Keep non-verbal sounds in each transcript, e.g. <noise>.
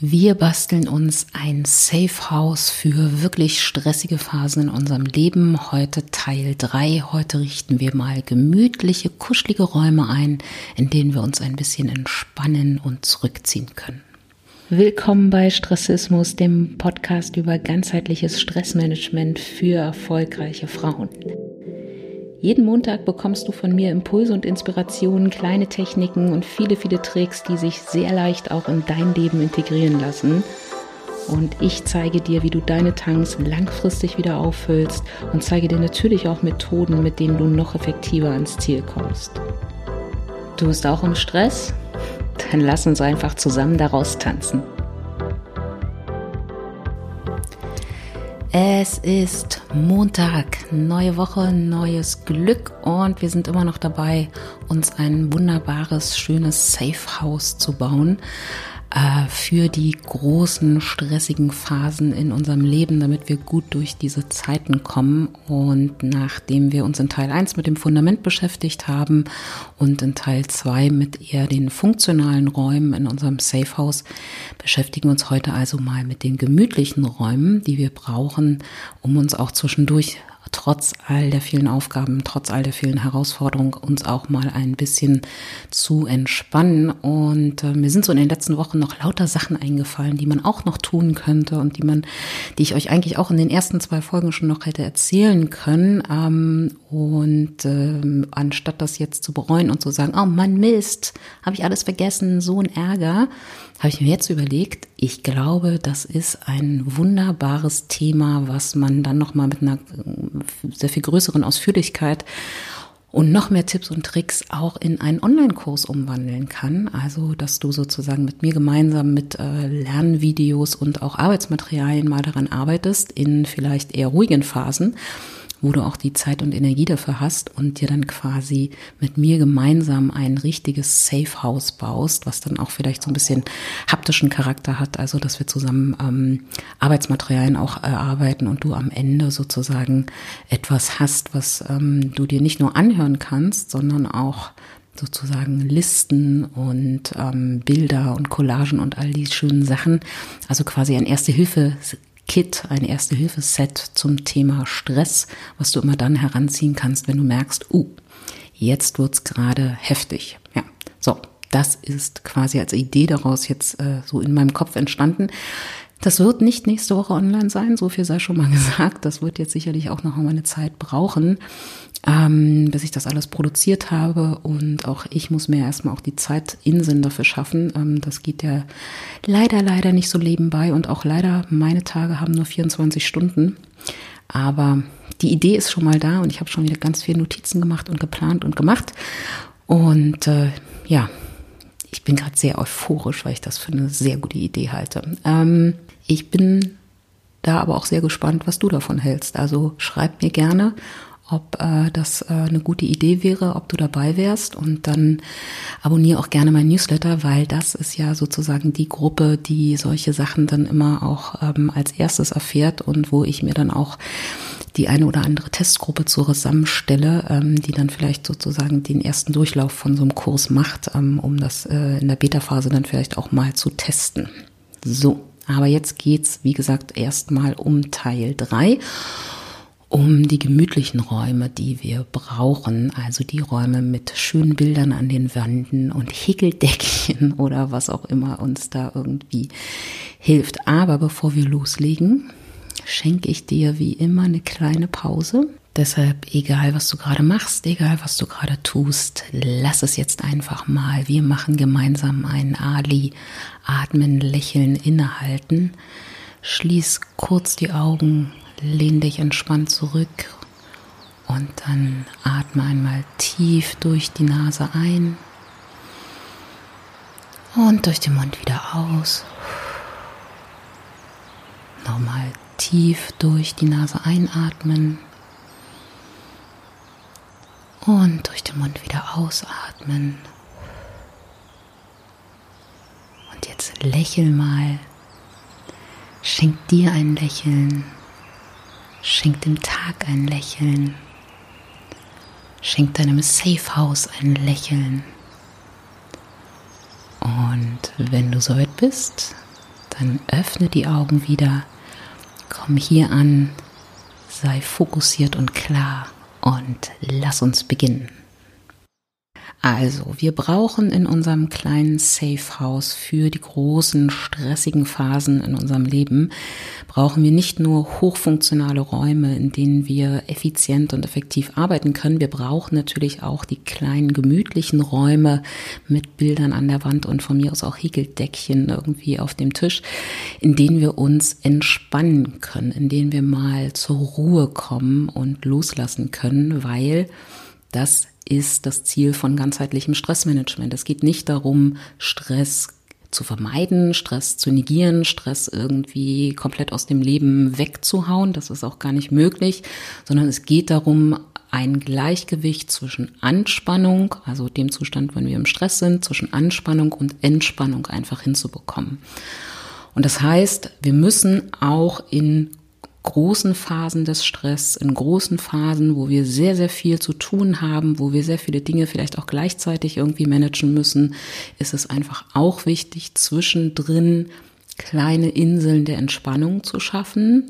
Wir basteln uns ein Safe House für wirklich stressige Phasen in unserem Leben. Heute Teil 3. Heute richten wir mal gemütliche, kuschelige Räume ein, in denen wir uns ein bisschen entspannen und zurückziehen können. Willkommen bei Stressismus, dem Podcast über ganzheitliches Stressmanagement für erfolgreiche Frauen. Jeden Montag bekommst du von mir Impulse und Inspirationen, kleine Techniken und viele, viele Tricks, die sich sehr leicht auch in dein Leben integrieren lassen. Und ich zeige dir, wie du deine Tanks langfristig wieder auffüllst und zeige dir natürlich auch Methoden, mit denen du noch effektiver ans Ziel kommst. Du bist auch im Stress? Dann lass uns einfach zusammen daraus tanzen. Es ist Montag, neue Woche, neues Glück und wir sind immer noch dabei, uns ein wunderbares, schönes Safe House zu bauen für die großen, stressigen Phasen in unserem Leben, damit wir gut durch diese Zeiten kommen. Und nachdem wir uns in Teil 1 mit dem Fundament beschäftigt haben und in Teil 2 mit eher den funktionalen Räumen in unserem Safe House, beschäftigen wir uns heute also mal mit den gemütlichen Räumen, die wir brauchen, um uns auch zwischendurch trotz all der vielen Aufgaben, trotz all der vielen Herausforderungen uns auch mal ein bisschen zu entspannen. Und äh, mir sind so in den letzten Wochen noch lauter Sachen eingefallen, die man auch noch tun könnte und die man, die ich euch eigentlich auch in den ersten zwei Folgen schon noch hätte erzählen können. Ähm, und ähm, anstatt das jetzt zu bereuen und zu sagen, oh Mann, Mist, habe ich alles vergessen, so ein Ärger, habe ich mir jetzt überlegt, ich glaube, das ist ein wunderbares Thema, was man dann nochmal mit einer äh, sehr viel größeren Ausführlichkeit und noch mehr Tipps und Tricks auch in einen Online-Kurs umwandeln kann. Also, dass du sozusagen mit mir gemeinsam mit äh, Lernvideos und auch Arbeitsmaterialien mal daran arbeitest, in vielleicht eher ruhigen Phasen wo du auch die Zeit und Energie dafür hast und dir dann quasi mit mir gemeinsam ein richtiges Safe House baust, was dann auch vielleicht so ein bisschen haptischen Charakter hat, also dass wir zusammen ähm, Arbeitsmaterialien auch erarbeiten und du am Ende sozusagen etwas hast, was ähm, du dir nicht nur anhören kannst, sondern auch sozusagen Listen und ähm, Bilder und Collagen und all die schönen Sachen. Also quasi ein Erste-Hilfe Kit, ein Erste-Hilfe-Set zum Thema Stress, was du immer dann heranziehen kannst, wenn du merkst, uh, jetzt wird's gerade heftig. Ja, so, das ist quasi als Idee daraus jetzt äh, so in meinem Kopf entstanden. Das wird nicht nächste Woche online sein, so viel sei schon mal <laughs> gesagt. Das wird jetzt sicherlich auch noch mal eine Zeit brauchen, ähm, bis ich das alles produziert habe. Und auch ich muss mir erstmal auch die Zeit Inseln dafür schaffen. Ähm, das geht ja leider, leider nicht so nebenbei. Und auch leider, meine Tage haben nur 24 Stunden. Aber die Idee ist schon mal da und ich habe schon wieder ganz viele Notizen gemacht und geplant und gemacht. Und äh, ja, ich bin gerade sehr euphorisch, weil ich das für eine sehr gute Idee halte. Ähm, ich bin da aber auch sehr gespannt, was du davon hältst. Also schreib mir gerne, ob äh, das äh, eine gute Idee wäre, ob du dabei wärst und dann abonniere auch gerne mein Newsletter, weil das ist ja sozusagen die Gruppe, die solche Sachen dann immer auch ähm, als erstes erfährt und wo ich mir dann auch die eine oder andere Testgruppe zusammenstelle, ähm, die dann vielleicht sozusagen den ersten Durchlauf von so einem Kurs macht, ähm, um das äh, in der Beta-Phase dann vielleicht auch mal zu testen. So, aber jetzt geht's, wie gesagt, erstmal um Teil drei um die gemütlichen Räume, die wir brauchen, also die Räume mit schönen Bildern an den Wänden und Häkeldeckchen <laughs> oder was auch immer uns da irgendwie hilft. Aber bevor wir loslegen, schenke ich dir wie immer eine kleine Pause. Deshalb, egal was du gerade machst, egal was du gerade tust, lass es jetzt einfach mal. Wir machen gemeinsam einen Ali. Atmen, lächeln, innehalten. Schließ kurz die Augen, lehn dich entspannt zurück und dann atme einmal tief durch die Nase ein und durch den Mund wieder aus. Nochmal tief durch die Nase einatmen und durch den Mund wieder ausatmen. Und jetzt lächel mal. Schenk dir ein Lächeln. Schenk dem Tag ein Lächeln. Schenk deinem Safe House ein Lächeln. Und wenn du soweit bist, Dann öffne die Augen wieder, komm hier an, sei fokussiert und klar und lass uns beginnen. Also, wir brauchen in unserem kleinen Safe House für die großen stressigen Phasen in unserem Leben, brauchen wir nicht nur hochfunktionale Räume, in denen wir effizient und effektiv arbeiten können, wir brauchen natürlich auch die kleinen gemütlichen Räume mit Bildern an der Wand und von mir aus auch Häkeldeckchen irgendwie auf dem Tisch, in denen wir uns entspannen können, in denen wir mal zur Ruhe kommen und loslassen können, weil das ist das Ziel von ganzheitlichem Stressmanagement. Es geht nicht darum, Stress zu vermeiden, Stress zu negieren, Stress irgendwie komplett aus dem Leben wegzuhauen. Das ist auch gar nicht möglich, sondern es geht darum, ein Gleichgewicht zwischen Anspannung, also dem Zustand, wenn wir im Stress sind, zwischen Anspannung und Entspannung einfach hinzubekommen. Und das heißt, wir müssen auch in großen Phasen des Stress, in großen Phasen, wo wir sehr, sehr viel zu tun haben, wo wir sehr viele Dinge vielleicht auch gleichzeitig irgendwie managen müssen, ist es einfach auch wichtig, zwischendrin kleine Inseln der Entspannung zu schaffen.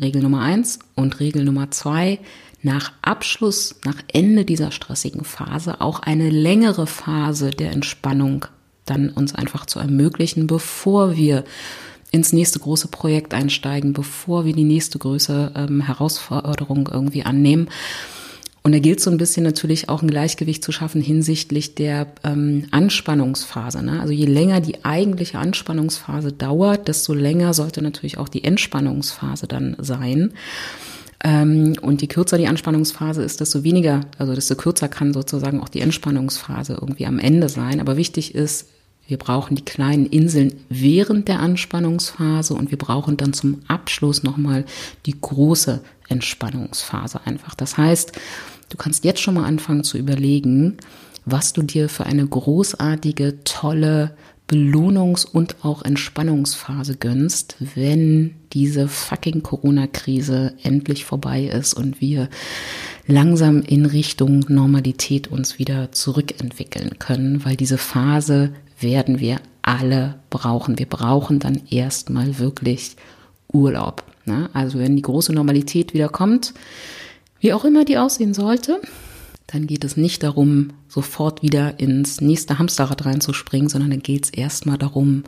Regel Nummer eins und Regel Nummer zwei, nach Abschluss, nach Ende dieser stressigen Phase auch eine längere Phase der Entspannung dann uns einfach zu ermöglichen, bevor wir ins nächste große Projekt einsteigen, bevor wir die nächste größere ähm, Herausforderung irgendwie annehmen. Und da gilt so ein bisschen natürlich auch ein Gleichgewicht zu schaffen hinsichtlich der ähm, Anspannungsphase. Ne? Also je länger die eigentliche Anspannungsphase dauert, desto länger sollte natürlich auch die Entspannungsphase dann sein. Ähm, und je kürzer die Anspannungsphase ist, desto weniger, also desto kürzer kann sozusagen auch die Entspannungsphase irgendwie am Ende sein. Aber wichtig ist, wir brauchen die kleinen Inseln während der Anspannungsphase und wir brauchen dann zum Abschluss nochmal die große Entspannungsphase einfach. Das heißt, du kannst jetzt schon mal anfangen zu überlegen, was du dir für eine großartige, tolle Belohnungs- und auch Entspannungsphase gönnst, wenn diese fucking Corona-Krise endlich vorbei ist und wir langsam in Richtung Normalität uns wieder zurückentwickeln können, weil diese Phase werden wir alle brauchen. Wir brauchen dann erstmal wirklich Urlaub. Ne? Also wenn die große Normalität wieder kommt, wie auch immer die aussehen sollte, dann geht es nicht darum, sofort wieder ins nächste Hamsterrad reinzuspringen, sondern dann geht es erstmal darum,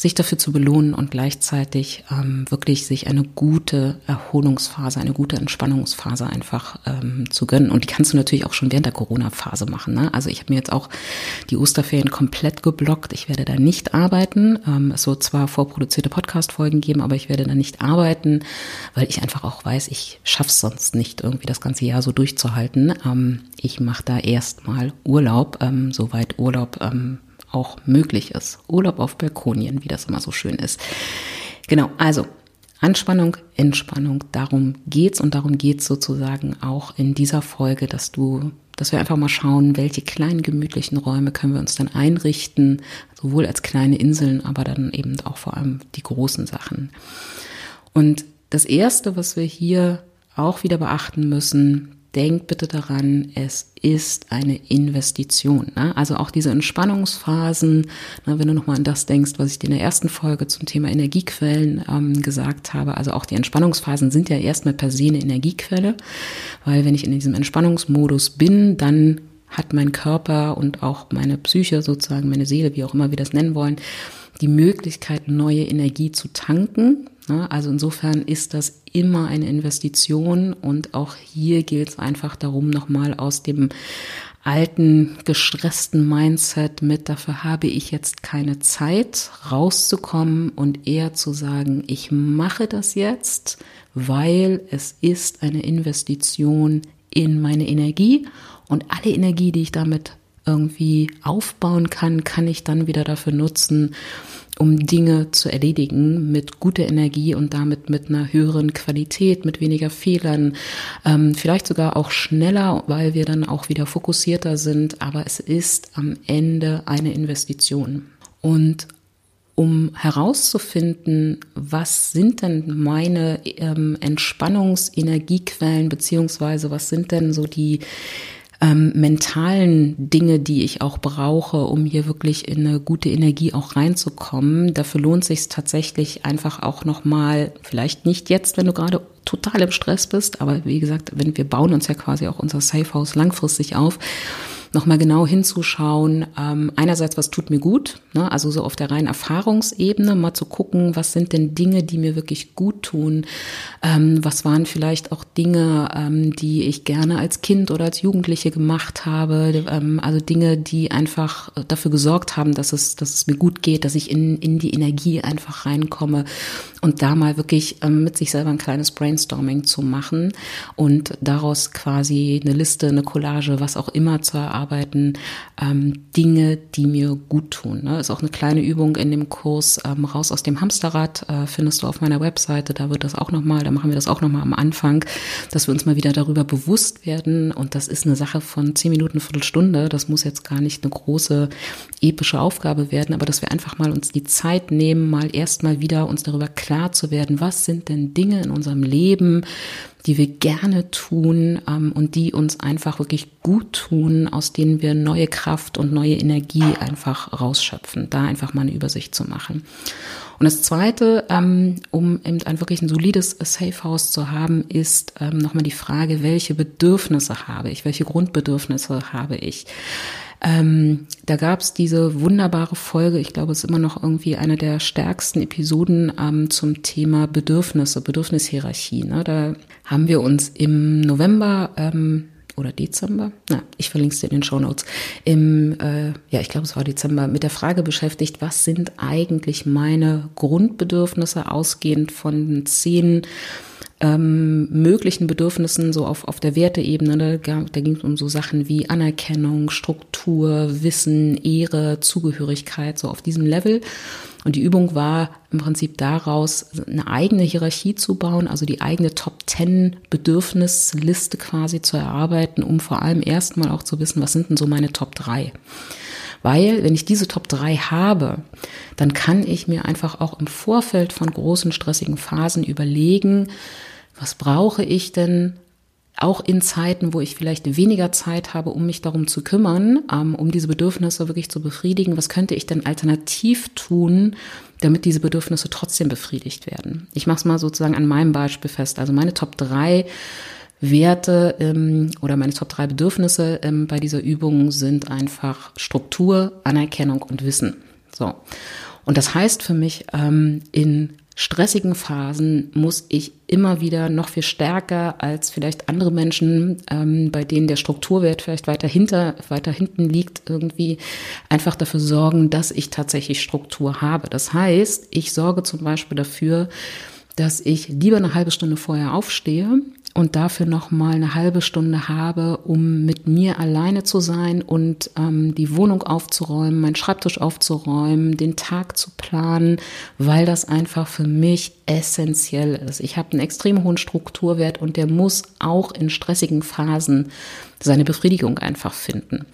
sich dafür zu belohnen und gleichzeitig ähm, wirklich sich eine gute Erholungsphase, eine gute Entspannungsphase einfach ähm, zu gönnen. Und die kannst du natürlich auch schon während der Corona-Phase machen. Ne? Also ich habe mir jetzt auch die Osterferien komplett geblockt. Ich werde da nicht arbeiten. Ähm, es wird zwar vorproduzierte Podcast-Folgen geben, aber ich werde da nicht arbeiten, weil ich einfach auch weiß, ich schaff's sonst nicht, irgendwie das ganze Jahr so durchzuhalten. Ähm, ich mache da erstmal Urlaub, ähm, soweit Urlaub ähm, auch möglich ist. Urlaub auf Balkonien, wie das immer so schön ist. Genau, also Anspannung, Entspannung, darum geht's und darum geht's sozusagen auch in dieser Folge, dass du, dass wir einfach mal schauen, welche kleinen gemütlichen Räume können wir uns dann einrichten, sowohl als kleine Inseln, aber dann eben auch vor allem die großen Sachen. Und das erste, was wir hier auch wieder beachten müssen, denk bitte daran, es ist eine Investition. Ne? Also auch diese Entspannungsphasen, ne, wenn du nochmal an das denkst, was ich dir in der ersten Folge zum Thema Energiequellen ähm, gesagt habe. Also auch die Entspannungsphasen sind ja erstmal per se eine Energiequelle, weil wenn ich in diesem Entspannungsmodus bin, dann hat mein Körper und auch meine Psyche sozusagen, meine Seele, wie auch immer wir das nennen wollen, die Möglichkeit, neue Energie zu tanken? Also insofern ist das immer eine Investition und auch hier gilt es einfach darum, nochmal aus dem alten, gestressten Mindset mit, dafür habe ich jetzt keine Zeit, rauszukommen und eher zu sagen, ich mache das jetzt, weil es ist eine Investition in meine Energie und alle Energie, die ich damit irgendwie aufbauen kann, kann ich dann wieder dafür nutzen, um Dinge zu erledigen mit guter Energie und damit mit einer höheren Qualität, mit weniger Fehlern, ähm, vielleicht sogar auch schneller, weil wir dann auch wieder fokussierter sind. Aber es ist am Ende eine Investition. Und um herauszufinden, was sind denn meine ähm, Entspannungsenergiequellen, beziehungsweise was sind denn so die ähm, mentalen Dinge, die ich auch brauche, um hier wirklich in eine gute Energie auch reinzukommen. Dafür lohnt sich tatsächlich einfach auch nochmal, vielleicht nicht jetzt, wenn du gerade total im Stress bist, aber wie gesagt, wenn wir bauen uns ja quasi auch unser Safe House langfristig auf nochmal genau hinzuschauen. Ähm, einerseits, was tut mir gut, ne? also so auf der reinen Erfahrungsebene, mal zu gucken, was sind denn Dinge, die mir wirklich gut tun. Ähm, was waren vielleicht auch Dinge, ähm, die ich gerne als Kind oder als Jugendliche gemacht habe. Ähm, also Dinge, die einfach dafür gesorgt haben, dass es, dass es mir gut geht, dass ich in, in die Energie einfach reinkomme und da mal wirklich ähm, mit sich selber ein kleines Brainstorming zu machen und daraus quasi eine Liste, eine Collage, was auch immer zu erarbeiten arbeiten, ähm, Dinge, die mir gut tun. Ne? Ist auch eine kleine Übung in dem Kurs ähm, Raus aus dem Hamsterrad, äh, findest du auf meiner Webseite, da wird das auch nochmal, da machen wir das auch nochmal am Anfang, dass wir uns mal wieder darüber bewusst werden und das ist eine Sache von zehn Minuten, Viertelstunde, das muss jetzt gar nicht eine große epische Aufgabe werden, aber dass wir einfach mal uns die Zeit nehmen, mal erstmal wieder uns darüber klar zu werden, was sind denn Dinge in unserem Leben, die wir gerne tun ähm, und die uns einfach wirklich gut tun, aus denen wir neue Kraft und neue Energie einfach rausschöpfen. Da einfach mal eine Übersicht zu machen. Und das Zweite, ähm, um eben ein wirklich ein solides Safe House zu haben, ist ähm, nochmal die Frage, welche Bedürfnisse habe ich, welche Grundbedürfnisse habe ich. Ähm, da gab es diese wunderbare Folge, ich glaube, es ist immer noch irgendwie eine der stärksten Episoden ähm, zum Thema Bedürfnisse, Bedürfnishierarchie. Ne? Da haben wir uns im November ähm, oder Dezember, na, ich verlinke es dir in den Show Notes, im, äh, ja, ich glaube, es war Dezember, mit der Frage beschäftigt, was sind eigentlich meine Grundbedürfnisse ausgehend von zehn ähm, möglichen Bedürfnissen so auf, auf der Werteebene. Ne? Da, da ging es um so Sachen wie Anerkennung, Struktur, Wissen, Ehre, Zugehörigkeit, so auf diesem Level. Und die Übung war im Prinzip daraus, eine eigene Hierarchie zu bauen, also die eigene Top Ten Bedürfnisliste quasi zu erarbeiten, um vor allem erstmal auch zu wissen, was sind denn so meine Top drei. Weil, wenn ich diese Top 3 habe, dann kann ich mir einfach auch im Vorfeld von großen stressigen Phasen überlegen, was brauche ich denn auch in Zeiten, wo ich vielleicht weniger Zeit habe, um mich darum zu kümmern, ähm, um diese Bedürfnisse wirklich zu befriedigen, was könnte ich denn alternativ tun, damit diese Bedürfnisse trotzdem befriedigt werden? Ich mache es mal sozusagen an meinem Beispiel fest. Also meine Top 3 Werte ähm, oder meine Top 3 Bedürfnisse ähm, bei dieser Übung sind einfach Struktur, Anerkennung und Wissen. So. Und das heißt für mich, in stressigen Phasen muss ich immer wieder noch viel stärker als vielleicht andere Menschen, ähm, bei denen der Strukturwert vielleicht weiter hinter, weiter hinten liegt, irgendwie einfach dafür sorgen, dass ich tatsächlich Struktur habe. Das heißt, ich sorge zum Beispiel dafür, dass ich lieber eine halbe Stunde vorher aufstehe und dafür noch mal eine halbe Stunde habe, um mit mir alleine zu sein und ähm, die Wohnung aufzuräumen, meinen Schreibtisch aufzuräumen, den Tag zu planen, weil das einfach für mich essentiell ist. Ich habe einen extrem hohen Strukturwert und der muss auch in stressigen Phasen seine Befriedigung einfach finden.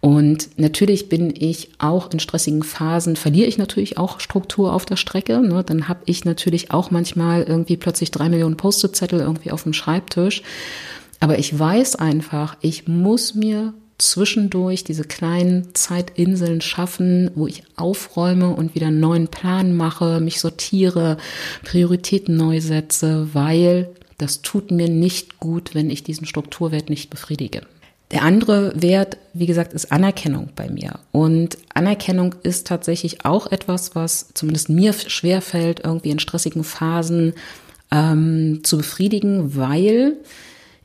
Und natürlich bin ich auch in stressigen Phasen, verliere ich natürlich auch Struktur auf der Strecke. Ne? Dann habe ich natürlich auch manchmal irgendwie plötzlich drei Millionen Post-it-Zettel irgendwie auf dem Schreibtisch. Aber ich weiß einfach, ich muss mir zwischendurch diese kleinen Zeitinseln schaffen, wo ich aufräume und wieder einen neuen Plan mache, mich sortiere, Prioritäten neu setze, weil das tut mir nicht gut, wenn ich diesen Strukturwert nicht befriedige. Der andere Wert, wie gesagt, ist Anerkennung bei mir. Und Anerkennung ist tatsächlich auch etwas, was zumindest mir schwer fällt, irgendwie in stressigen Phasen ähm, zu befriedigen, weil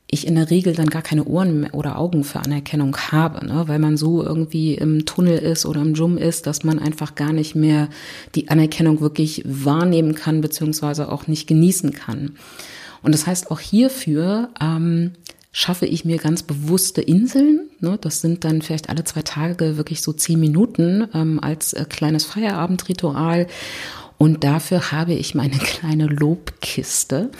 ich in der Regel dann gar keine Ohren oder Augen für Anerkennung habe, ne? weil man so irgendwie im Tunnel ist oder im Jum ist, dass man einfach gar nicht mehr die Anerkennung wirklich wahrnehmen kann, beziehungsweise auch nicht genießen kann. Und das heißt auch hierfür, ähm, schaffe ich mir ganz bewusste Inseln. Ne? Das sind dann vielleicht alle zwei Tage wirklich so zehn Minuten ähm, als äh, kleines Feierabendritual. Und dafür habe ich meine <laughs> kleine Lobkiste.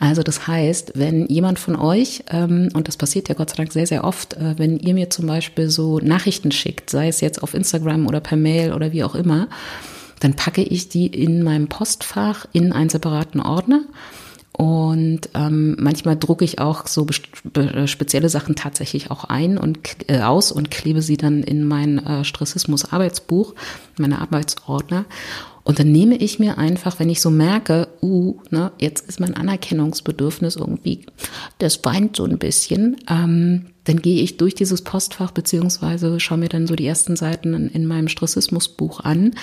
Also das heißt, wenn jemand von euch, ähm, und das passiert ja Gott sei Dank sehr, sehr oft, äh, wenn ihr mir zum Beispiel so Nachrichten schickt, sei es jetzt auf Instagram oder per Mail oder wie auch immer, dann packe ich die in meinem Postfach in einen separaten Ordner Und ähm, manchmal drucke ich auch so spezielle Sachen tatsächlich auch ein und äh, aus und klebe sie dann in mein äh, Stressismus-Arbeitsbuch, meine Arbeitsordner. Und dann nehme ich mir einfach, wenn ich so merke, uh, ne, jetzt ist mein Anerkennungsbedürfnis irgendwie, das weint so ein bisschen, ähm, dann gehe ich durch dieses Postfach beziehungsweise schaue mir dann so die ersten Seiten in, in meinem Stressismusbuch an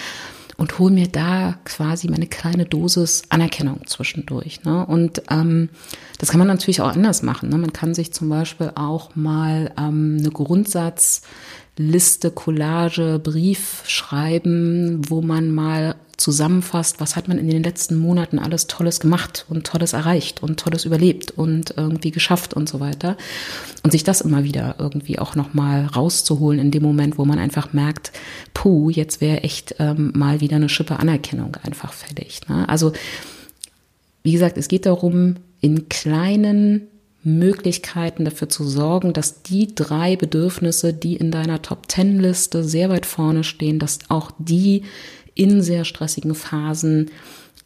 und hole mir da quasi meine kleine Dosis Anerkennung zwischendurch. Ne? Und ähm, das kann man natürlich auch anders machen. Ne? Man kann sich zum Beispiel auch mal ähm, eine Grundsatzliste, Collage, Brief schreiben, wo man mal zusammenfasst, was hat man in den letzten Monaten alles Tolles gemacht und Tolles erreicht und Tolles überlebt und irgendwie geschafft und so weiter. Und sich das immer wieder irgendwie auch nochmal rauszuholen in dem Moment, wo man einfach merkt, puh, jetzt wäre echt ähm, mal wieder eine Schippe Anerkennung einfach fällig. Ne? Also, wie gesagt, es geht darum, in kleinen Möglichkeiten dafür zu sorgen, dass die drei Bedürfnisse, die in deiner Top-Ten-Liste sehr weit vorne stehen, dass auch die in sehr stressigen Phasen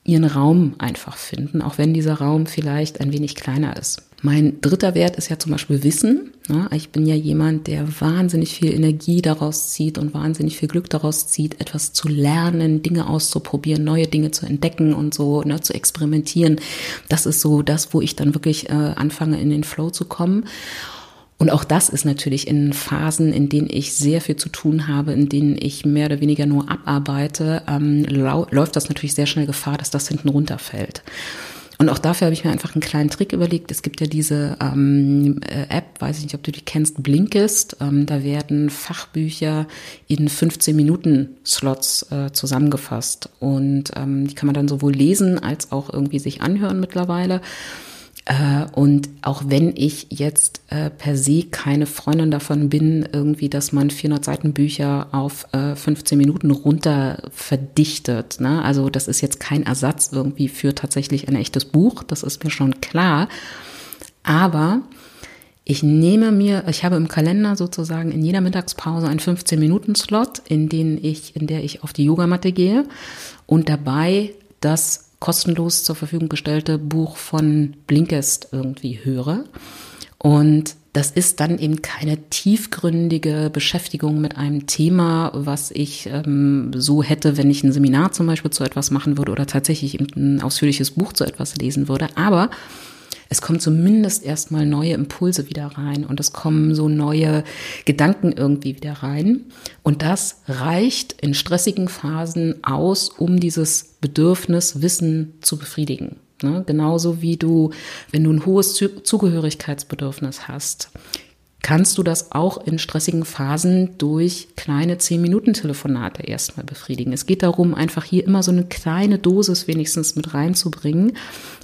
ihren Raum einfach finden, auch wenn dieser Raum vielleicht ein wenig kleiner ist. Mein dritter Wert ist ja zum Beispiel Wissen. Ich bin ja jemand, der wahnsinnig viel Energie daraus zieht und wahnsinnig viel Glück daraus zieht, etwas zu lernen, Dinge auszuprobieren, neue Dinge zu entdecken und so ne, zu experimentieren. Das ist so das, wo ich dann wirklich äh, anfange, in den Flow zu kommen. Und auch das ist natürlich in Phasen, in denen ich sehr viel zu tun habe, in denen ich mehr oder weniger nur abarbeite, ähm, läuft das natürlich sehr schnell Gefahr, dass das hinten runterfällt. Und auch dafür habe ich mir einfach einen kleinen Trick überlegt. Es gibt ja diese ähm, äh, App, weiß ich nicht, ob du die kennst, Blinkist. Ähm, da werden Fachbücher in 15 Minuten Slots äh, zusammengefasst. Und ähm, die kann man dann sowohl lesen als auch irgendwie sich anhören mittlerweile. Äh, und auch wenn ich jetzt äh, per se keine Freundin davon bin, irgendwie, dass man 400 Seiten Bücher auf 15 äh, Minuten runter verdichtet. Ne? Also das ist jetzt kein Ersatz irgendwie für tatsächlich ein echtes Buch, das ist mir schon klar. Aber ich nehme mir, ich habe im Kalender sozusagen in jeder Mittagspause einen 15-Minuten-Slot, in den ich, in der ich auf die Yogamatte gehe und dabei das kostenlos zur Verfügung gestellte Buch von Blinkist irgendwie höre. Und das ist dann eben keine tiefgründige Beschäftigung mit einem Thema, was ich ähm, so hätte, wenn ich ein Seminar zum Beispiel zu etwas machen würde oder tatsächlich ein ausführliches Buch zu etwas lesen würde. Aber es kommen zumindest erstmal neue Impulse wieder rein und es kommen so neue Gedanken irgendwie wieder rein. Und das reicht in stressigen Phasen aus, um dieses Bedürfnis Wissen zu befriedigen. Ne? Genauso wie du, wenn du ein hohes Zugehörigkeitsbedürfnis hast, kannst du das auch in stressigen Phasen durch kleine 10-Minuten-Telefonate erstmal befriedigen. Es geht darum, einfach hier immer so eine kleine Dosis wenigstens mit reinzubringen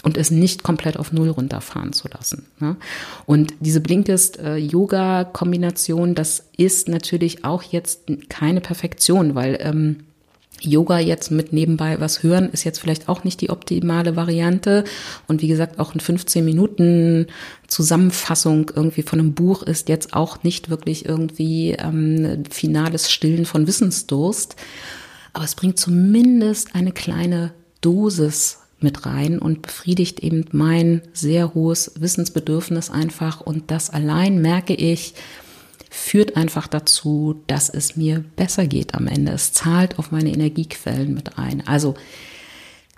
und es nicht komplett auf Null runterfahren zu lassen. Ne? Und diese Blinkist-Yoga-Kombination, das ist natürlich auch jetzt keine Perfektion, weil ähm, Yoga jetzt mit nebenbei was hören ist jetzt vielleicht auch nicht die optimale Variante. Und wie gesagt, auch ein 15 Minuten Zusammenfassung irgendwie von einem Buch ist jetzt auch nicht wirklich irgendwie ähm, finales Stillen von Wissensdurst. Aber es bringt zumindest eine kleine Dosis mit rein und befriedigt eben mein sehr hohes Wissensbedürfnis einfach. Und das allein merke ich, führt einfach dazu, dass es mir besser geht am Ende. Es zahlt auf meine Energiequellen mit ein. Also,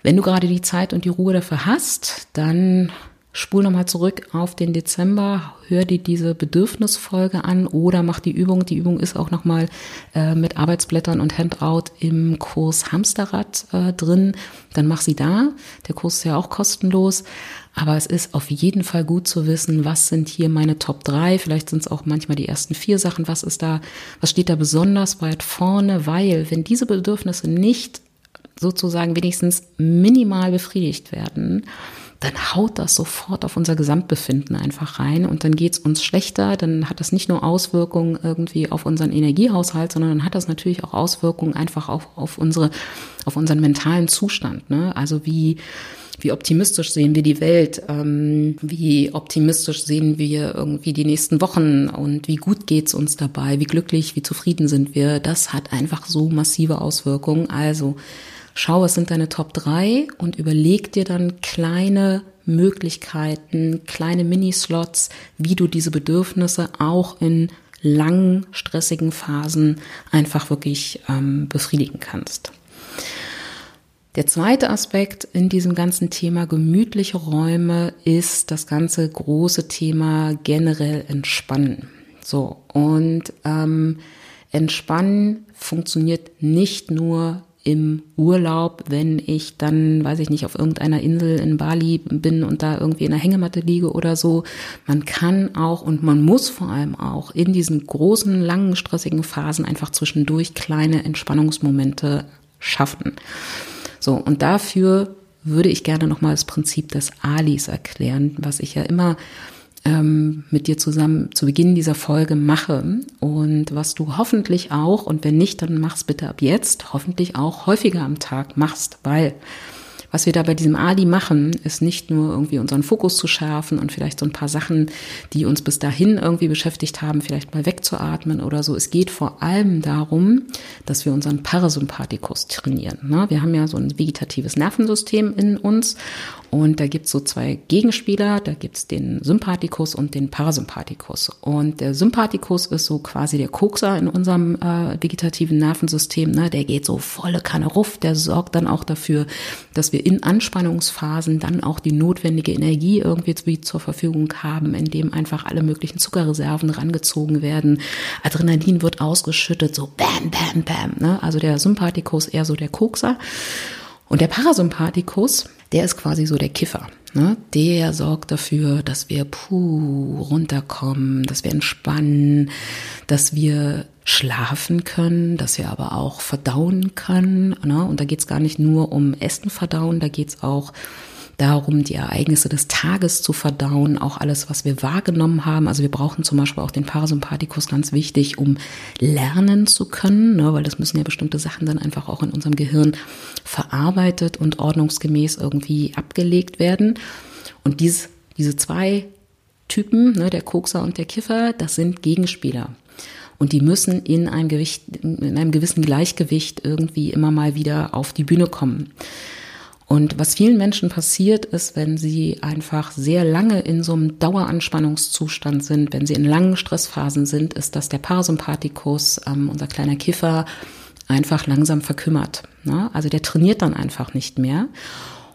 wenn du gerade die Zeit und die Ruhe dafür hast, dann spul nochmal zurück auf den Dezember, hör dir diese Bedürfnisfolge an oder mach die Übung. Die Übung ist auch nochmal äh, mit Arbeitsblättern und Handout im Kurs Hamsterrad äh, drin. Dann mach sie da. Der Kurs ist ja auch kostenlos. Aber es ist auf jeden Fall gut zu wissen, was sind hier meine Top 3. Vielleicht sind es auch manchmal die ersten vier Sachen. Was ist da, was steht da besonders weit vorne? Weil, wenn diese Bedürfnisse nicht sozusagen wenigstens minimal befriedigt werden, dann haut das sofort auf unser Gesamtbefinden einfach rein und dann geht's uns schlechter, dann hat das nicht nur Auswirkungen irgendwie auf unseren Energiehaushalt, sondern dann hat das natürlich auch Auswirkungen einfach auf, auf unsere, auf unseren mentalen Zustand. Ne? Also wie, wie optimistisch sehen wir die Welt, ähm, wie optimistisch sehen wir irgendwie die nächsten Wochen und wie gut geht's uns dabei, wie glücklich, wie zufrieden sind wir. Das hat einfach so massive Auswirkungen. Also schau, was sind deine Top 3 und überleg dir dann kleine Möglichkeiten, kleine Minislots, wie du diese Bedürfnisse auch in langen, stressigen Phasen einfach wirklich ähm, befriedigen kannst. Der zweite Aspekt in diesem ganzen Thema gemütliche Räume ist das ganze große Thema generell Entspannen. So, und ähm, Entspannen funktioniert nicht nur im Urlaub, wenn ich dann, weiß ich nicht, auf irgendeiner Insel in Bali bin und da irgendwie in der Hängematte liege oder so. Man kann auch und man muss vor allem auch in diesen großen, langen, stressigen Phasen einfach zwischendurch kleine Entspannungsmomente schaffen. So, und dafür würde ich gerne nochmal das Prinzip des Alis erklären, was ich ja immer ähm, mit dir zusammen zu Beginn dieser Folge mache und was du hoffentlich auch, und wenn nicht, dann mach's bitte ab jetzt, hoffentlich auch häufiger am Tag machst, weil was wir da bei diesem Ali machen, ist nicht nur irgendwie unseren Fokus zu schärfen und vielleicht so ein paar Sachen, die uns bis dahin irgendwie beschäftigt haben, vielleicht mal wegzuatmen oder so. Es geht vor allem darum, dass wir unseren Parasympathikus trainieren. Ne? Wir haben ja so ein vegetatives Nervensystem in uns und da gibt's so zwei Gegenspieler, da gibt's den Sympathikus und den Parasympathikus. Und der Sympathikus ist so quasi der Kokser in unserem äh, vegetativen Nervensystem. Ne? Der geht so volle Kanne ruff, der sorgt dann auch dafür, dass wir in Anspannungsphasen dann auch die notwendige Energie irgendwie zur Verfügung haben, indem einfach alle möglichen Zuckerreserven rangezogen werden. Adrenalin wird ausgeschüttet, so bam, bam, bam. Ne? Also der Sympathikus eher so der Kokser. Und der Parasympathikus, der ist quasi so der Kiffer. Ne? Der sorgt dafür, dass wir puh, runterkommen, dass wir entspannen, dass wir schlafen können, dass wir aber auch verdauen können. Ne? Und da geht es gar nicht nur um Essen verdauen, da geht es auch darum, die Ereignisse des Tages zu verdauen, auch alles, was wir wahrgenommen haben. Also wir brauchen zum Beispiel auch den Parasympathikus ganz wichtig, um lernen zu können, ne? weil das müssen ja bestimmte Sachen dann einfach auch in unserem Gehirn verarbeitet und ordnungsgemäß irgendwie abgelegt werden. Und dies, diese zwei Typen, ne, der Kokser und der Kiffer, das sind Gegenspieler. Und die müssen in einem Gewicht, in einem gewissen Gleichgewicht irgendwie immer mal wieder auf die Bühne kommen. Und was vielen Menschen passiert ist, wenn sie einfach sehr lange in so einem Daueranspannungszustand sind, wenn sie in langen Stressphasen sind, ist, dass der Parasympathikus, ähm, unser kleiner Kiffer, einfach langsam verkümmert. Ne? Also der trainiert dann einfach nicht mehr.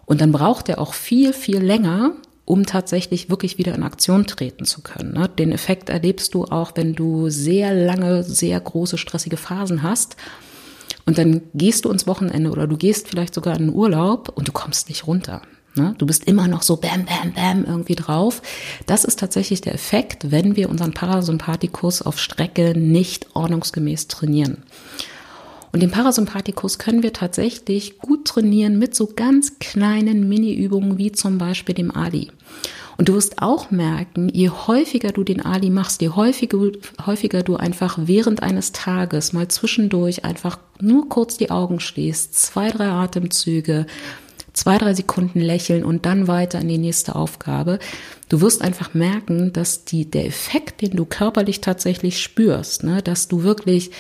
Und dann braucht er auch viel, viel länger, um tatsächlich wirklich wieder in Aktion treten zu können. Ne? Den Effekt erlebst du auch, wenn du sehr lange, sehr große, stressige Phasen hast. Und dann gehst du ins Wochenende oder du gehst vielleicht sogar in den Urlaub und du kommst nicht runter. Ne? Du bist immer noch so bam, bam, bam irgendwie drauf. Das ist tatsächlich der Effekt, wenn wir unseren Parasympathikus auf Strecke nicht ordnungsgemäß trainieren. Und den Parasympathikus können wir tatsächlich gut trainieren mit so ganz kleinen Mini-Übungen wie zum Beispiel dem Ali. Und du wirst auch merken, je häufiger du den Ali machst, je häufiger, häufiger du einfach während eines Tages mal zwischendurch einfach nur kurz die Augen schließt, zwei, drei Atemzüge, zwei, drei Sekunden lächeln und dann weiter in die nächste Aufgabe. Du wirst einfach merken, dass die, der Effekt, den du körperlich tatsächlich spürst, ne, dass du wirklich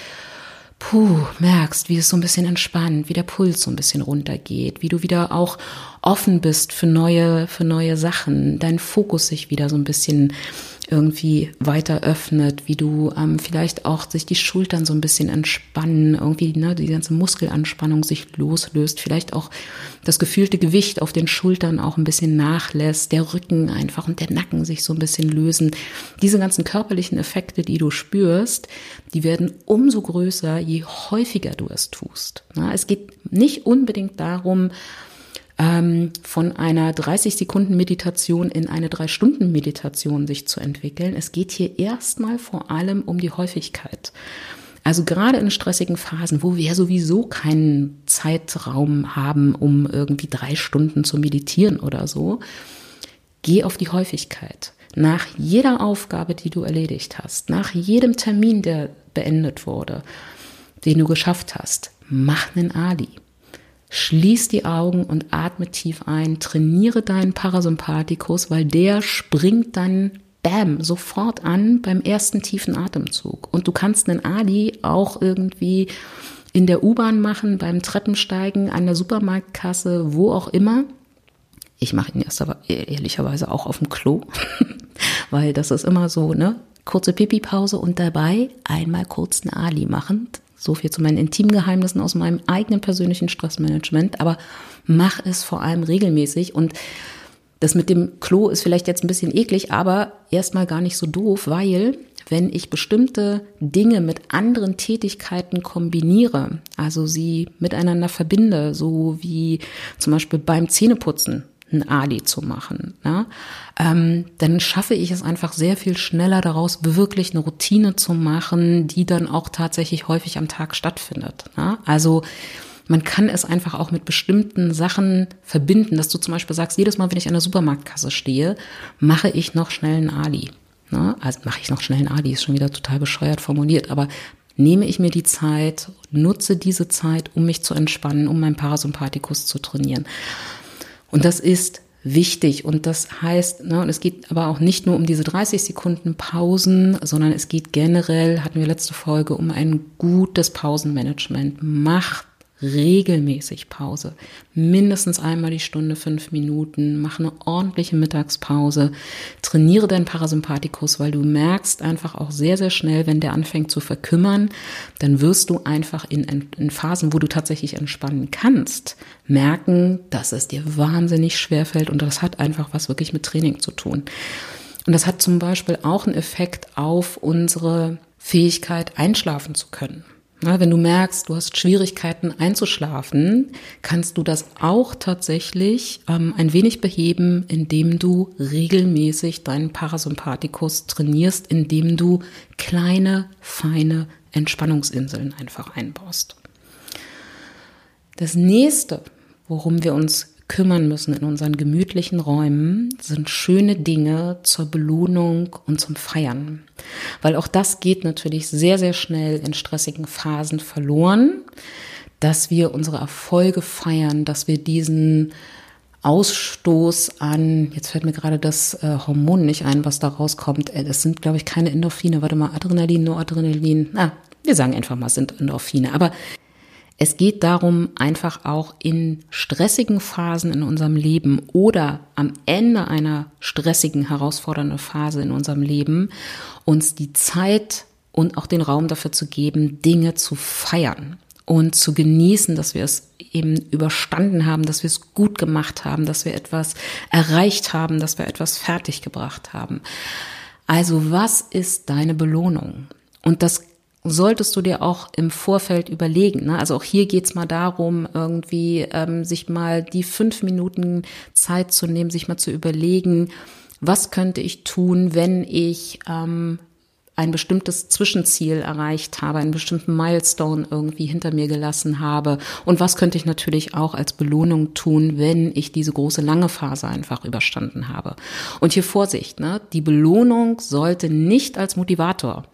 puh, merkst, wie es so ein bisschen entspannt, wie der Puls so ein bisschen runtergeht, wie du wieder auch offen bist für neue, für neue Sachen, dein Fokus sich wieder so ein bisschen irgendwie weiter öffnet, wie du ähm, vielleicht auch sich die Schultern so ein bisschen entspannen, irgendwie ne, die ganze Muskelanspannung sich loslöst, vielleicht auch das gefühlte Gewicht auf den Schultern auch ein bisschen nachlässt, der Rücken einfach und der Nacken sich so ein bisschen lösen. Diese ganzen körperlichen Effekte, die du spürst, die werden umso größer, je häufiger du es tust. Ja, es geht nicht unbedingt darum, ähm, von einer 30 Sekunden Meditation in eine 3 Stunden Meditation sich zu entwickeln. Es geht hier erstmal vor allem um die Häufigkeit. Also gerade in stressigen Phasen, wo wir sowieso keinen Zeitraum haben, um irgendwie drei Stunden zu meditieren oder so, geh auf die Häufigkeit. Nach jeder Aufgabe, die du erledigt hast, nach jedem Termin, der beendet wurde, den du geschafft hast, mach einen Ali. Schließ die Augen und atme tief ein. Trainiere deinen Parasympathikus, weil der springt dann bam, sofort an beim ersten tiefen Atemzug. Und du kannst einen Ali auch irgendwie in der U-Bahn machen, beim Treppensteigen, an der Supermarktkasse, wo auch immer. Ich mache ihn erst aber ehrlicherweise auch auf dem Klo, <laughs> weil das ist immer so, ne? Kurze Pipi-Pause und dabei einmal kurz eine Ali machen. So viel zu meinen intimen Geheimnissen aus meinem eigenen persönlichen Stressmanagement. Aber mach es vor allem regelmäßig und das mit dem Klo ist vielleicht jetzt ein bisschen eklig, aber erstmal gar nicht so doof, weil wenn ich bestimmte Dinge mit anderen Tätigkeiten kombiniere, also sie miteinander verbinde, so wie zum Beispiel beim Zähneputzen ein Ali zu machen, ja, ähm, dann schaffe ich es einfach sehr viel schneller daraus, wirklich eine Routine zu machen, die dann auch tatsächlich häufig am Tag stattfindet. Ja. Also man kann es einfach auch mit bestimmten Sachen verbinden, dass du zum Beispiel sagst, jedes Mal, wenn ich an der Supermarktkasse stehe, mache ich noch schnell einen Ali. Ne? Also mache ich noch schnell einen Ali, ist schon wieder total bescheuert formuliert, aber nehme ich mir die Zeit, nutze diese Zeit, um mich zu entspannen, um meinen Parasympathikus zu trainieren. Und das ist wichtig und das heißt, ne, und es geht aber auch nicht nur um diese 30 Sekunden Pausen, sondern es geht generell, hatten wir letzte Folge, um ein gutes Pausenmanagement. Macht regelmäßig Pause. Mindestens einmal die Stunde, fünf Minuten. Mach eine ordentliche Mittagspause. Trainiere deinen Parasympathikus, weil du merkst einfach auch sehr, sehr schnell, wenn der anfängt zu verkümmern, dann wirst du einfach in, in Phasen, wo du tatsächlich entspannen kannst, merken, dass es dir wahnsinnig schwer fällt und das hat einfach was wirklich mit Training zu tun. Und das hat zum Beispiel auch einen Effekt auf unsere Fähigkeit, einschlafen zu können. Na, wenn du merkst, du hast Schwierigkeiten einzuschlafen, kannst du das auch tatsächlich ähm, ein wenig beheben, indem du regelmäßig deinen Parasympathikus trainierst, indem du kleine, feine Entspannungsinseln einfach einbaust. Das nächste, worum wir uns kümmern müssen in unseren gemütlichen Räumen, sind schöne Dinge zur Belohnung und zum Feiern. Weil auch das geht natürlich sehr, sehr schnell in stressigen Phasen verloren, dass wir unsere Erfolge feiern, dass wir diesen Ausstoß an, jetzt fällt mir gerade das äh, Hormon nicht ein, was da rauskommt. Äh, das sind, glaube ich, keine Endorphine. Warte mal, Adrenalin, Noradrenalin. Ah, wir sagen einfach mal, es sind Endorphine. Aber es geht darum, einfach auch in stressigen Phasen in unserem Leben oder am Ende einer stressigen, herausfordernden Phase in unserem Leben uns die Zeit und auch den Raum dafür zu geben, Dinge zu feiern und zu genießen, dass wir es eben überstanden haben, dass wir es gut gemacht haben, dass wir etwas erreicht haben, dass wir etwas fertiggebracht haben. Also was ist deine Belohnung? Und das solltest du dir auch im Vorfeld überlegen. Ne? Also auch hier geht's mal darum, irgendwie ähm, sich mal die fünf Minuten Zeit zu nehmen, sich mal zu überlegen, was könnte ich tun, wenn ich ähm, ein bestimmtes Zwischenziel erreicht habe, einen bestimmten Milestone irgendwie hinter mir gelassen habe. Und was könnte ich natürlich auch als Belohnung tun, wenn ich diese große lange Phase einfach überstanden habe. Und hier Vorsicht, ne? die Belohnung sollte nicht als Motivator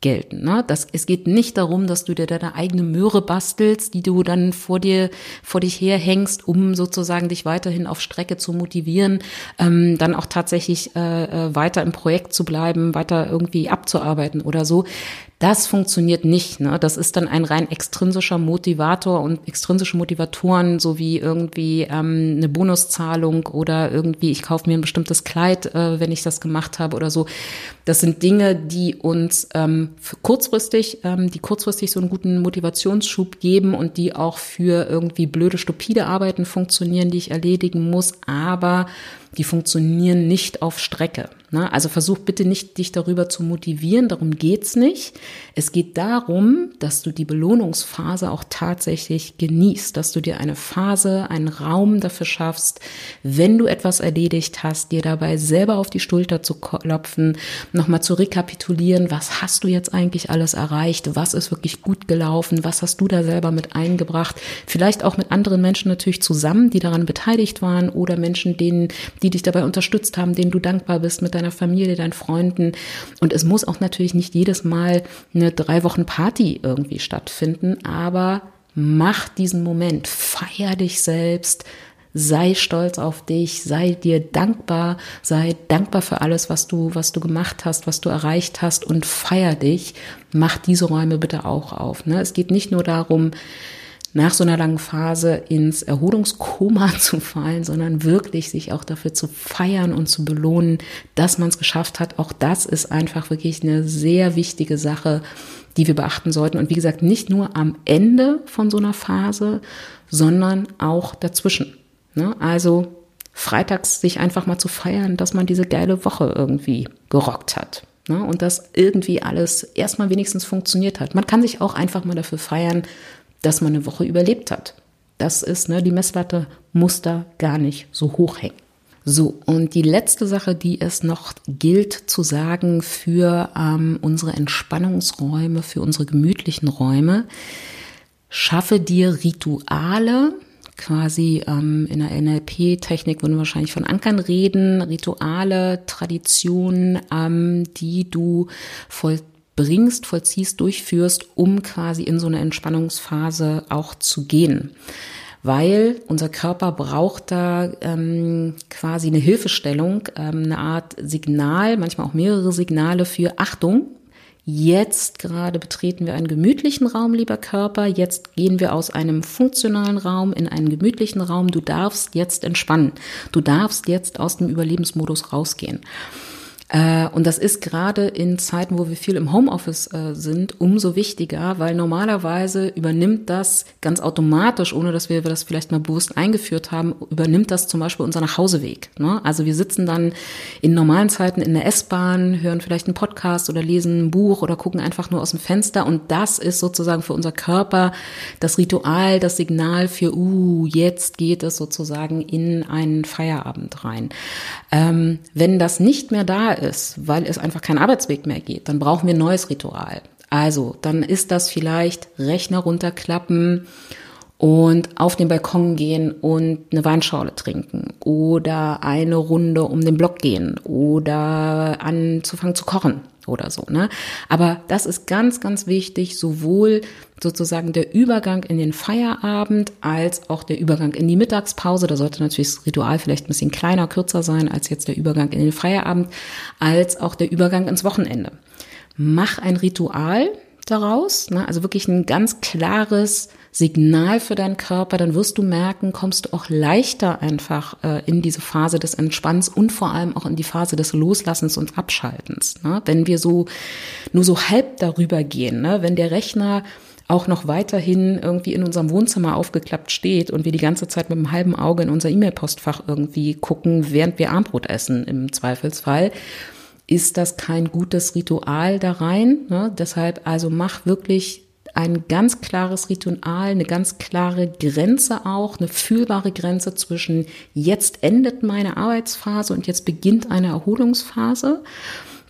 gelten. Ne? Das, es geht nicht darum, dass du dir deine eigene Möhre bastelst, die du dann vor dir, vor dich herhängst, um sozusagen dich weiterhin auf Strecke zu motivieren, ähm, dann auch tatsächlich äh, äh weiter im Projekt zu bleiben, weiter irgendwie abzuarbeiten oder so. Das funktioniert nicht. Ne? Das ist dann ein rein extrinsischer Motivator und extrinsische Motivatoren, so wie irgendwie ähm, eine Bonuszahlung oder irgendwie, ich kaufe mir ein bestimmtes Kleid, äh, wenn ich das gemacht habe oder so. Das sind Dinge, die uns ähm, kurzfristig, ähm, die kurzfristig so einen guten Motivationsschub geben und die auch für irgendwie blöde, stupide Arbeiten funktionieren, die ich erledigen muss, aber die funktionieren nicht auf Strecke. Ne? Also versuch bitte nicht, dich darüber zu motivieren, darum geht's nicht. Es geht darum, dass du die Belohnungsphase auch tatsächlich genießt, dass du dir eine Phase, einen Raum dafür schaffst, wenn du etwas erledigt hast, dir dabei selber auf die Schulter zu klopfen, nochmal zu rekapitulieren, was hast du jetzt eigentlich alles erreicht, was ist wirklich gut gelaufen, was hast du da selber mit eingebracht, vielleicht auch mit anderen Menschen natürlich zusammen, die daran beteiligt waren oder Menschen, denen die dich dabei unterstützt haben, denen du dankbar bist mit deiner Familie, deinen Freunden. Und es muss auch natürlich nicht jedes Mal eine drei Wochen Party irgendwie stattfinden, aber mach diesen Moment, feier dich selbst, sei stolz auf dich, sei dir dankbar, sei dankbar für alles, was du, was du gemacht hast, was du erreicht hast und feier dich. Mach diese Räume bitte auch auf. Ne? Es geht nicht nur darum, nach so einer langen Phase ins Erholungskoma <laughs> zu fallen, sondern wirklich sich auch dafür zu feiern und zu belohnen, dass man es geschafft hat. Auch das ist einfach wirklich eine sehr wichtige Sache, die wir beachten sollten. Und wie gesagt, nicht nur am Ende von so einer Phase, sondern auch dazwischen. Ne? Also freitags sich einfach mal zu feiern, dass man diese geile Woche irgendwie gerockt hat. Ne? Und dass irgendwie alles erstmal wenigstens funktioniert hat. Man kann sich auch einfach mal dafür feiern, dass man eine Woche überlebt hat. Das ist, ne, die Messlatte muss da gar nicht so hoch hängen. So, und die letzte Sache, die es noch gilt zu sagen für ähm, unsere Entspannungsräume, für unsere gemütlichen Räume, schaffe dir Rituale, quasi ähm, in der NLP-Technik würden wir wahrscheinlich von Ankern reden, Rituale, Traditionen, ähm, die du vollbringst, vollziehst, durchführst, um quasi in so eine Entspannungsphase auch zu gehen. Weil unser Körper braucht da ähm, quasi eine Hilfestellung, ähm, eine Art Signal, manchmal auch mehrere Signale für Achtung, Jetzt gerade betreten wir einen gemütlichen Raum, lieber Körper. Jetzt gehen wir aus einem funktionalen Raum in einen gemütlichen Raum. Du darfst jetzt entspannen. Du darfst jetzt aus dem Überlebensmodus rausgehen. Äh, und das ist gerade in Zeiten, wo wir viel im Homeoffice äh, sind, umso wichtiger, weil normalerweise übernimmt das ganz automatisch, ohne dass wir das vielleicht mal bewusst eingeführt haben, übernimmt das zum Beispiel unser Nachhauseweg. Ne? Also wir sitzen dann in normalen Zeiten in der S-Bahn, hören vielleicht einen Podcast oder lesen ein Buch oder gucken einfach nur aus dem Fenster und das ist sozusagen für unser Körper das Ritual, das Signal für, uh, jetzt geht es sozusagen in einen Feierabend rein. Ähm, wenn das nicht mehr da ist, weil es einfach kein Arbeitsweg mehr geht, dann brauchen wir ein neues Ritual. Also, dann ist das vielleicht Rechner runterklappen und auf den Balkon gehen und eine Weinschorle trinken oder eine Runde um den Block gehen oder anzufangen zu kochen oder so. Ne? Aber das ist ganz, ganz wichtig, sowohl sozusagen der Übergang in den Feierabend als auch der Übergang in die Mittagspause. Da sollte natürlich das Ritual vielleicht ein bisschen kleiner, kürzer sein als jetzt der Übergang in den Feierabend, als auch der Übergang ins Wochenende. Mach ein Ritual daraus, ne? also wirklich ein ganz klares Signal für deinen Körper, dann wirst du merken, kommst du auch leichter einfach äh, in diese Phase des Entspanns und vor allem auch in die Phase des Loslassens und Abschaltens. Ne? Wenn wir so nur so halb darüber gehen, ne? wenn der Rechner auch noch weiterhin irgendwie in unserem Wohnzimmer aufgeklappt steht und wir die ganze Zeit mit einem halben Auge in unser E-Mail-Postfach irgendwie gucken, während wir Armbrot essen im Zweifelsfall, ist das kein gutes Ritual da rein. Ne? Deshalb also mach wirklich ein ganz klares Ritual, eine ganz klare Grenze auch, eine fühlbare Grenze zwischen jetzt endet meine Arbeitsphase und jetzt beginnt eine Erholungsphase,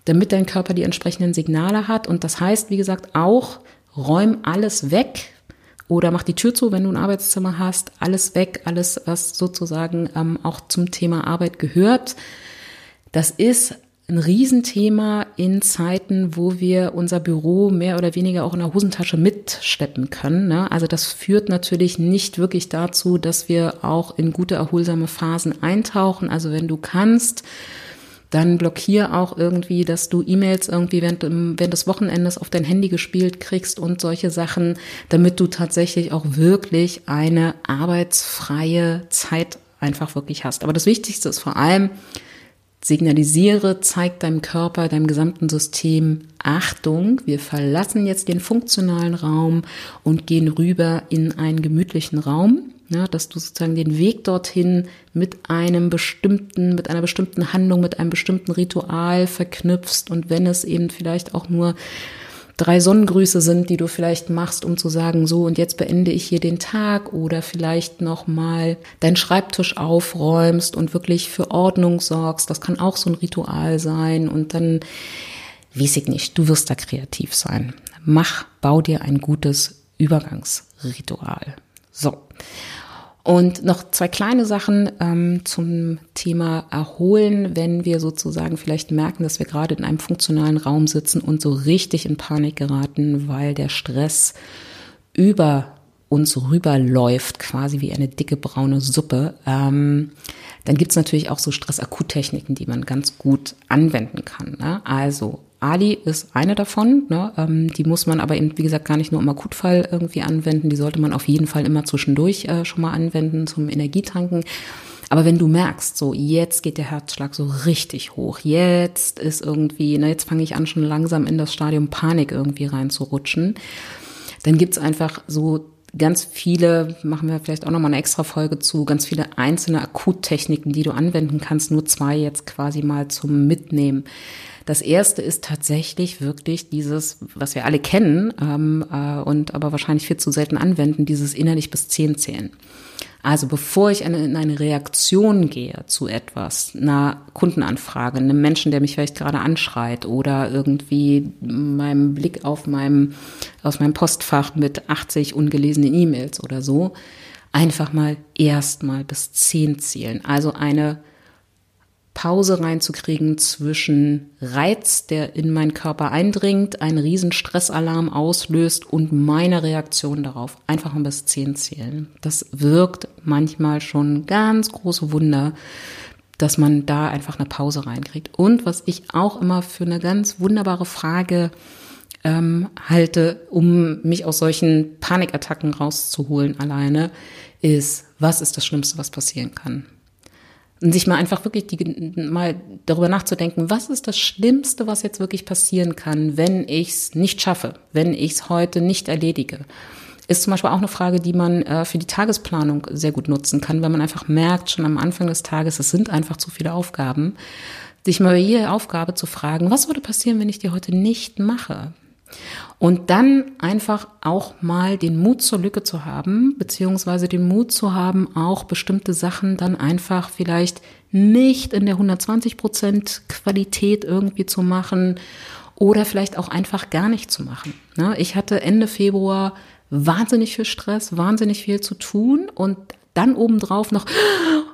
damit dein Körper die entsprechenden Signale hat. Und das heißt, wie gesagt, auch räum alles weg, oder mach die Tür zu, wenn du ein Arbeitszimmer hast, alles weg, alles, was sozusagen ähm, auch zum Thema Arbeit gehört. Das ist ein Riesenthema in Zeiten, wo wir unser Büro mehr oder weniger auch in der Hosentasche mitschleppen können. Ne? Also das führt natürlich nicht wirklich dazu, dass wir auch in gute erholsame Phasen eintauchen. Also wenn du kannst, dann blockier auch irgendwie, dass du E-Mails irgendwie während, während des Wochenendes auf dein Handy gespielt kriegst und solche Sachen, damit du tatsächlich auch wirklich eine arbeitsfreie Zeit einfach wirklich hast. Aber das Wichtigste ist vor allem, Signalisiere, zeig deinem Körper, deinem gesamten System Achtung, wir verlassen jetzt den funktionalen Raum und gehen rüber in einen gemütlichen Raum. Ja, dass du sozusagen den Weg dorthin mit einem bestimmten, mit einer bestimmten Handlung, mit einem bestimmten Ritual verknüpfst und wenn es eben vielleicht auch nur drei Sonnengrüße sind, die du vielleicht machst, um zu sagen, so und jetzt beende ich hier den Tag oder vielleicht noch mal deinen Schreibtisch aufräumst und wirklich für Ordnung sorgst. Das kann auch so ein Ritual sein und dann weiß ich nicht, du wirst da kreativ sein. Mach, bau dir ein gutes Übergangsritual. So. Und noch zwei kleine Sachen ähm, zum Thema Erholen, wenn wir sozusagen vielleicht merken, dass wir gerade in einem funktionalen Raum sitzen und so richtig in Panik geraten, weil der Stress über uns rüberläuft, quasi wie eine dicke braune Suppe. Ähm, dann gibt's natürlich auch so Stressakuttechniken, die man ganz gut anwenden kann. Ne? Also Ali ist eine davon. Ne? Ähm, die muss man aber eben, wie gesagt, gar nicht nur im Akutfall irgendwie anwenden. Die sollte man auf jeden Fall immer zwischendurch äh, schon mal anwenden zum Energietanken. Aber wenn du merkst, so jetzt geht der Herzschlag so richtig hoch, jetzt ist irgendwie, na jetzt fange ich an, schon langsam in das Stadium Panik irgendwie reinzurutschen, dann gibt's einfach so ganz viele, machen wir vielleicht auch nochmal eine extra Folge zu, ganz viele einzelne Akuttechniken, die du anwenden kannst, nur zwei jetzt quasi mal zum Mitnehmen. Das erste ist tatsächlich wirklich dieses, was wir alle kennen ähm, äh, und aber wahrscheinlich viel zu selten anwenden, dieses innerlich bis zehn zählen. Also bevor ich in eine Reaktion gehe zu etwas, einer Kundenanfrage, einem Menschen, der mich vielleicht gerade anschreit oder irgendwie meinem Blick auf meinem, aus meinem Postfach mit 80 ungelesenen E-Mails oder so, einfach mal erstmal bis zehn zählen. Also eine Pause reinzukriegen zwischen Reiz, der in meinen Körper eindringt, einen riesen Stressalarm auslöst und meine Reaktion darauf. Einfach ein bis zehn zählen. Das wirkt manchmal schon ganz große Wunder, dass man da einfach eine Pause reinkriegt. Und was ich auch immer für eine ganz wunderbare Frage ähm, halte, um mich aus solchen Panikattacken rauszuholen alleine, ist, was ist das Schlimmste, was passieren kann? Und sich mal einfach wirklich die, mal darüber nachzudenken, was ist das Schlimmste, was jetzt wirklich passieren kann, wenn ich es nicht schaffe, wenn ich es heute nicht erledige. Ist zum Beispiel auch eine Frage, die man äh, für die Tagesplanung sehr gut nutzen kann, wenn man einfach merkt, schon am Anfang des Tages, es sind einfach zu viele Aufgaben, sich mal bei jeder Aufgabe zu fragen, was würde passieren, wenn ich die heute nicht mache? Und dann einfach auch mal den Mut zur Lücke zu haben, beziehungsweise den Mut zu haben, auch bestimmte Sachen dann einfach vielleicht nicht in der 120 Prozent Qualität irgendwie zu machen oder vielleicht auch einfach gar nicht zu machen. Ne? Ich hatte Ende Februar wahnsinnig viel Stress, wahnsinnig viel zu tun und dann obendrauf noch,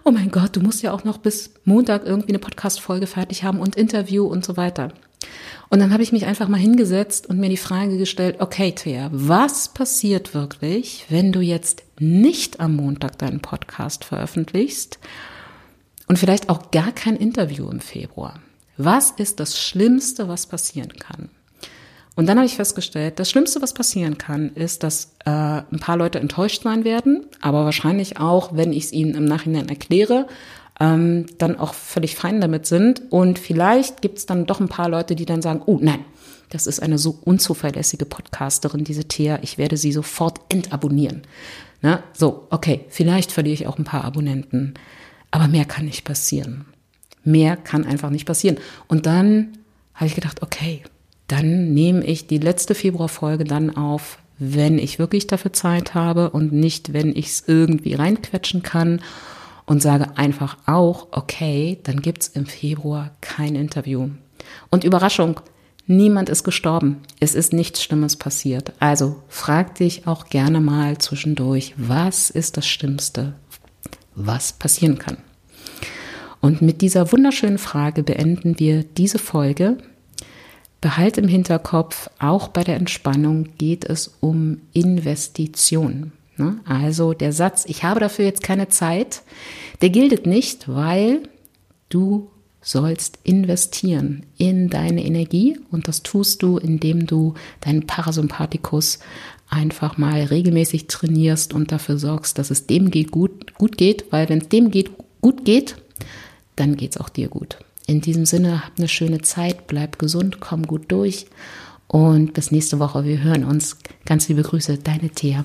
oh mein Gott, du musst ja auch noch bis Montag irgendwie eine Podcast-Folge fertig haben und Interview und so weiter. Und dann habe ich mich einfach mal hingesetzt und mir die Frage gestellt, okay, Thea, was passiert wirklich, wenn du jetzt nicht am Montag deinen Podcast veröffentlichst und vielleicht auch gar kein Interview im Februar? Was ist das Schlimmste, was passieren kann? Und dann habe ich festgestellt, das Schlimmste, was passieren kann, ist, dass äh, ein paar Leute enttäuscht sein werden, aber wahrscheinlich auch, wenn ich es ihnen im Nachhinein erkläre, ähm, dann auch völlig fein damit sind. Und vielleicht gibt es dann doch ein paar Leute, die dann sagen, oh nein, das ist eine so unzuverlässige Podcasterin, diese Thea, ich werde sie sofort entabonnieren. Na, so, okay, vielleicht verliere ich auch ein paar Abonnenten, aber mehr kann nicht passieren. Mehr kann einfach nicht passieren. Und dann habe ich gedacht, okay, dann nehme ich die letzte Februarfolge dann auf, wenn ich wirklich dafür Zeit habe und nicht, wenn ich es irgendwie reinquetschen kann und sage einfach auch, okay, dann gibt's im Februar kein Interview. Und Überraschung, niemand ist gestorben. Es ist nichts Schlimmes passiert. Also frag dich auch gerne mal zwischendurch, was ist das Schlimmste, was passieren kann. Und mit dieser wunderschönen Frage beenden wir diese Folge. Behalt im Hinterkopf, auch bei der Entspannung geht es um Investitionen. Ne? Also der Satz, ich habe dafür jetzt keine Zeit, der gilt nicht, weil du sollst investieren in deine Energie und das tust du, indem du deinen Parasympathikus einfach mal regelmäßig trainierst und dafür sorgst, dass es dem geht gut, gut geht, weil wenn es dem geht, gut geht, dann geht es auch dir gut. In diesem Sinne, hab eine schöne Zeit, bleib gesund, komm gut durch und bis nächste Woche. Wir hören uns. Ganz liebe Grüße, deine Thea.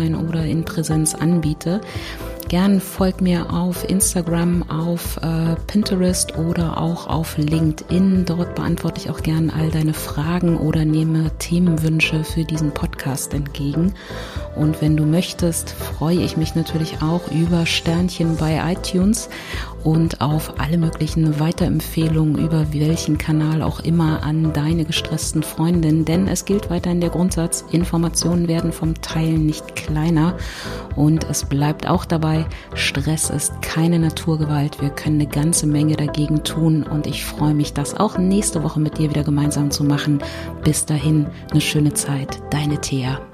online oder in Präsenz anbiete. Gern folg mir auf Instagram, auf äh, Pinterest oder auch auf LinkedIn. Dort beantworte ich auch gern all deine Fragen oder nehme Themenwünsche für diesen Podcast entgegen. Und wenn du möchtest, freue ich mich natürlich auch über Sternchen bei iTunes und auf alle möglichen Weiterempfehlungen über welchen Kanal auch immer an deine gestressten Freundinnen. Denn es gilt weiterhin der Grundsatz, Informationen werden vom Teilen nicht kleiner. Und es bleibt auch dabei, Stress ist keine Naturgewalt. Wir können eine ganze Menge dagegen tun. Und ich freue mich, das auch nächste Woche mit dir wieder gemeinsam zu machen. Bis dahin, eine schöne Zeit. Deine Thea.